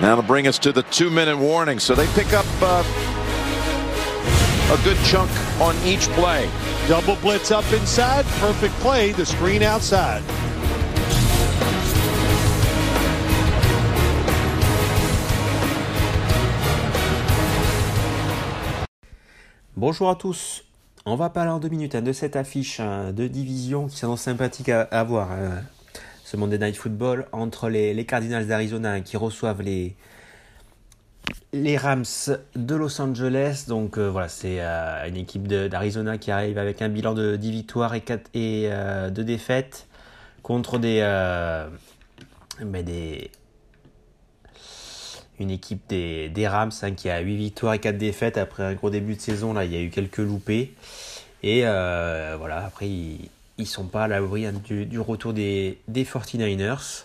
That'll bring us to the two-minute warning. So they pick up uh, a good chunk on each play. Double blitz up inside. Perfect play. The screen outside. Bonjour à tous. On va parler en deux minutes hein, de cette affiche hein, de division qui s'annonce sympathique à, à voir. hein. Ce Monday Night Football entre les, les Cardinals d'Arizona qui reçoivent les, les Rams de Los Angeles. Donc euh, voilà, c'est euh, une équipe d'Arizona qui arrive avec un bilan de 10 victoires et, 4, et euh, 2 défaites contre des, euh, mais des, une équipe des, des Rams hein, qui a 8 victoires et 4 défaites après un gros début de saison. Là, il y a eu quelques loupés. Et euh, voilà, après, ils, ils sont pas à l'abri hein, du, retour des, des 49ers.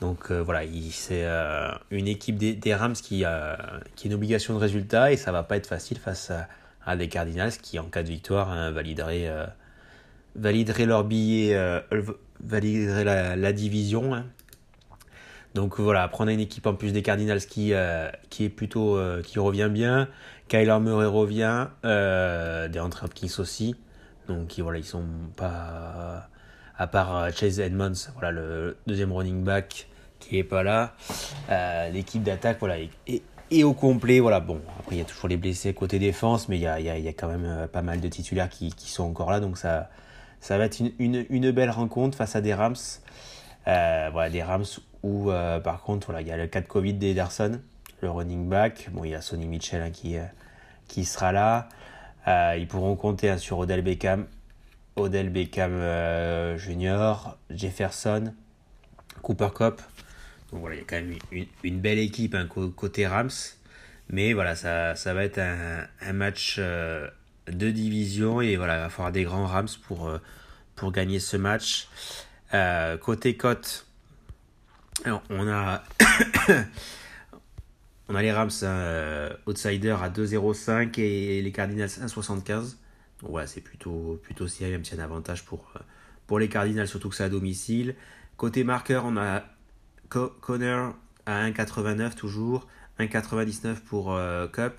Donc euh, voilà, il- c'est euh, une équipe des, Rams qui, euh, qui a une obligation de résultat et ça va pas être facile face à, des Cardinals qui, en cas de victoire, hein, valideraient, euh, valideraient leur billet, valideraient la, division. hein. Donc voilà, prendre une équipe en plus des Cardinals qui, qui est plutôt qui revient bien. Kyler Murray revient, des Hopkins aussi. Donc voilà, ils sont pas à part euh, Chase Edmonds, voilà le deuxième running back qui est pas là. Euh, L'équipe d'attaque voilà est, au complet. Voilà bon, après il y a toujours les blessés côté défense, mais il y a, y a, quand même euh, pas mal de titulaires qui, sont encore là, donc ça ça va être une, belle rencontre face à des Rams. Voilà, des Rams où, par contre, voilà, il y a le cas de Covid d'Ederson, le running back. Bon, il y a Sonny Mitchell hein, qui, qui sera là. Euh, ils pourront compter hein, sur Odell Beckham, Odell Beckham euh, Junior, Jefferson, Cooper Cup. Donc voilà, il y a quand même une, belle équipe hein, cô- côté Rams. Mais voilà, ça, va être un, match euh, de division et voilà, il va falloir des grands Rams pour, pour gagner ce match. Côté cote, on a on a les Rams euh, outsider à 2,05 et les Cardinals à 1,75. Donc voilà, c'est plutôt plutôt serré, même s'il y a un avantage pour euh, pour les Cardinals, surtout que c'est à domicile. Côté marqueur, on a Co- Connor à 1,89 toujours, 1,99 pour euh, Cup,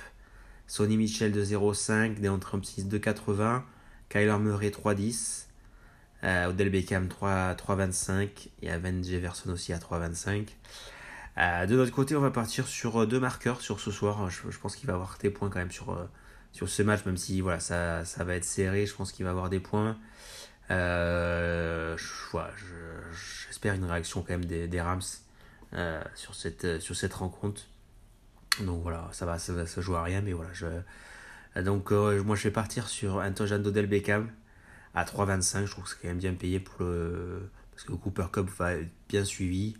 Sonny Mitchell de 0,5, Deandre Hopkins 2,80, Kyler Murray 3,10. Euh, Odell Beckham 3 3,25 et Aven Jefferson aussi à 3,25. Euh, de notre côté, on va partir sur euh, deux marqueurs sur ce soir. Je, pense qu'il va avoir des points quand même sur, euh, sur ce match, même si voilà, ça, ça va être serré. Je pense qu'il va avoir des points. J'espère une réaction quand même des, Rams sur, cette, rencontre. Donc voilà, ça va, ça va se jouer à rien, mais voilà. Je, donc moi je vais partir sur touchdown d'Odell Beckham à 3,25. Je trouve que c'est quand même bien payé pour le... parce que Cooper Cup va être bien suivi.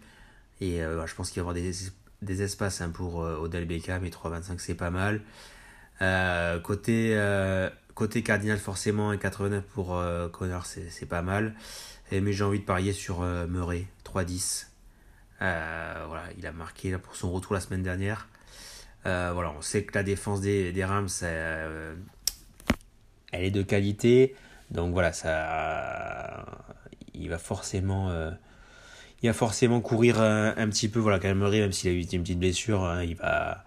Et euh, je pense qu'il va y avoir des, des espaces hein, pour euh, Odell Beckham et 3,25 c'est pas mal. Euh, côté, côté Cardinal, forcément, 1,89 pour euh, Connor, c'est pas mal. Et, mais j'ai envie de parier sur Murray, 3,10. Euh, voilà, il a marqué pour son retour la semaine dernière. Voilà, on sait que la défense des, des Rams, elle est de qualité. Donc voilà, ça, il va forcément, il va forcément courir un, un petit peu. Voilà, quand même, s'il a eu une petite blessure, hein, il va,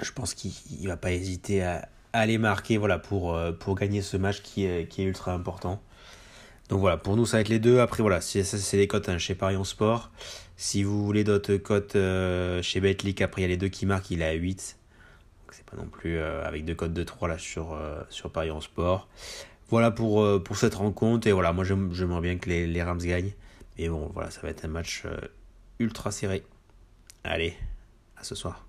je pense qu'il il va pas hésiter à, aller marquer, voilà, pour, euh, pour gagner ce match qui est, ultra important. Donc voilà, pour nous, ça va être les deux. Après, voilà, ça, c'est les cotes hein, chez Parion Sport. Si vous voulez d'autres cotes euh, chez Betclic, après, il y a les deux qui marquent, il est à 8. Donc, c'est pas non plus euh, avec deux cotes de 3 là sur, euh, sur Parion Sport. Voilà pour, euh, pour cette rencontre. Et voilà, moi, j'aime- j'aimerais bien que les Rams gagnent. Mais bon, voilà, ça va être un match euh, ultra serré. Allez, à ce soir.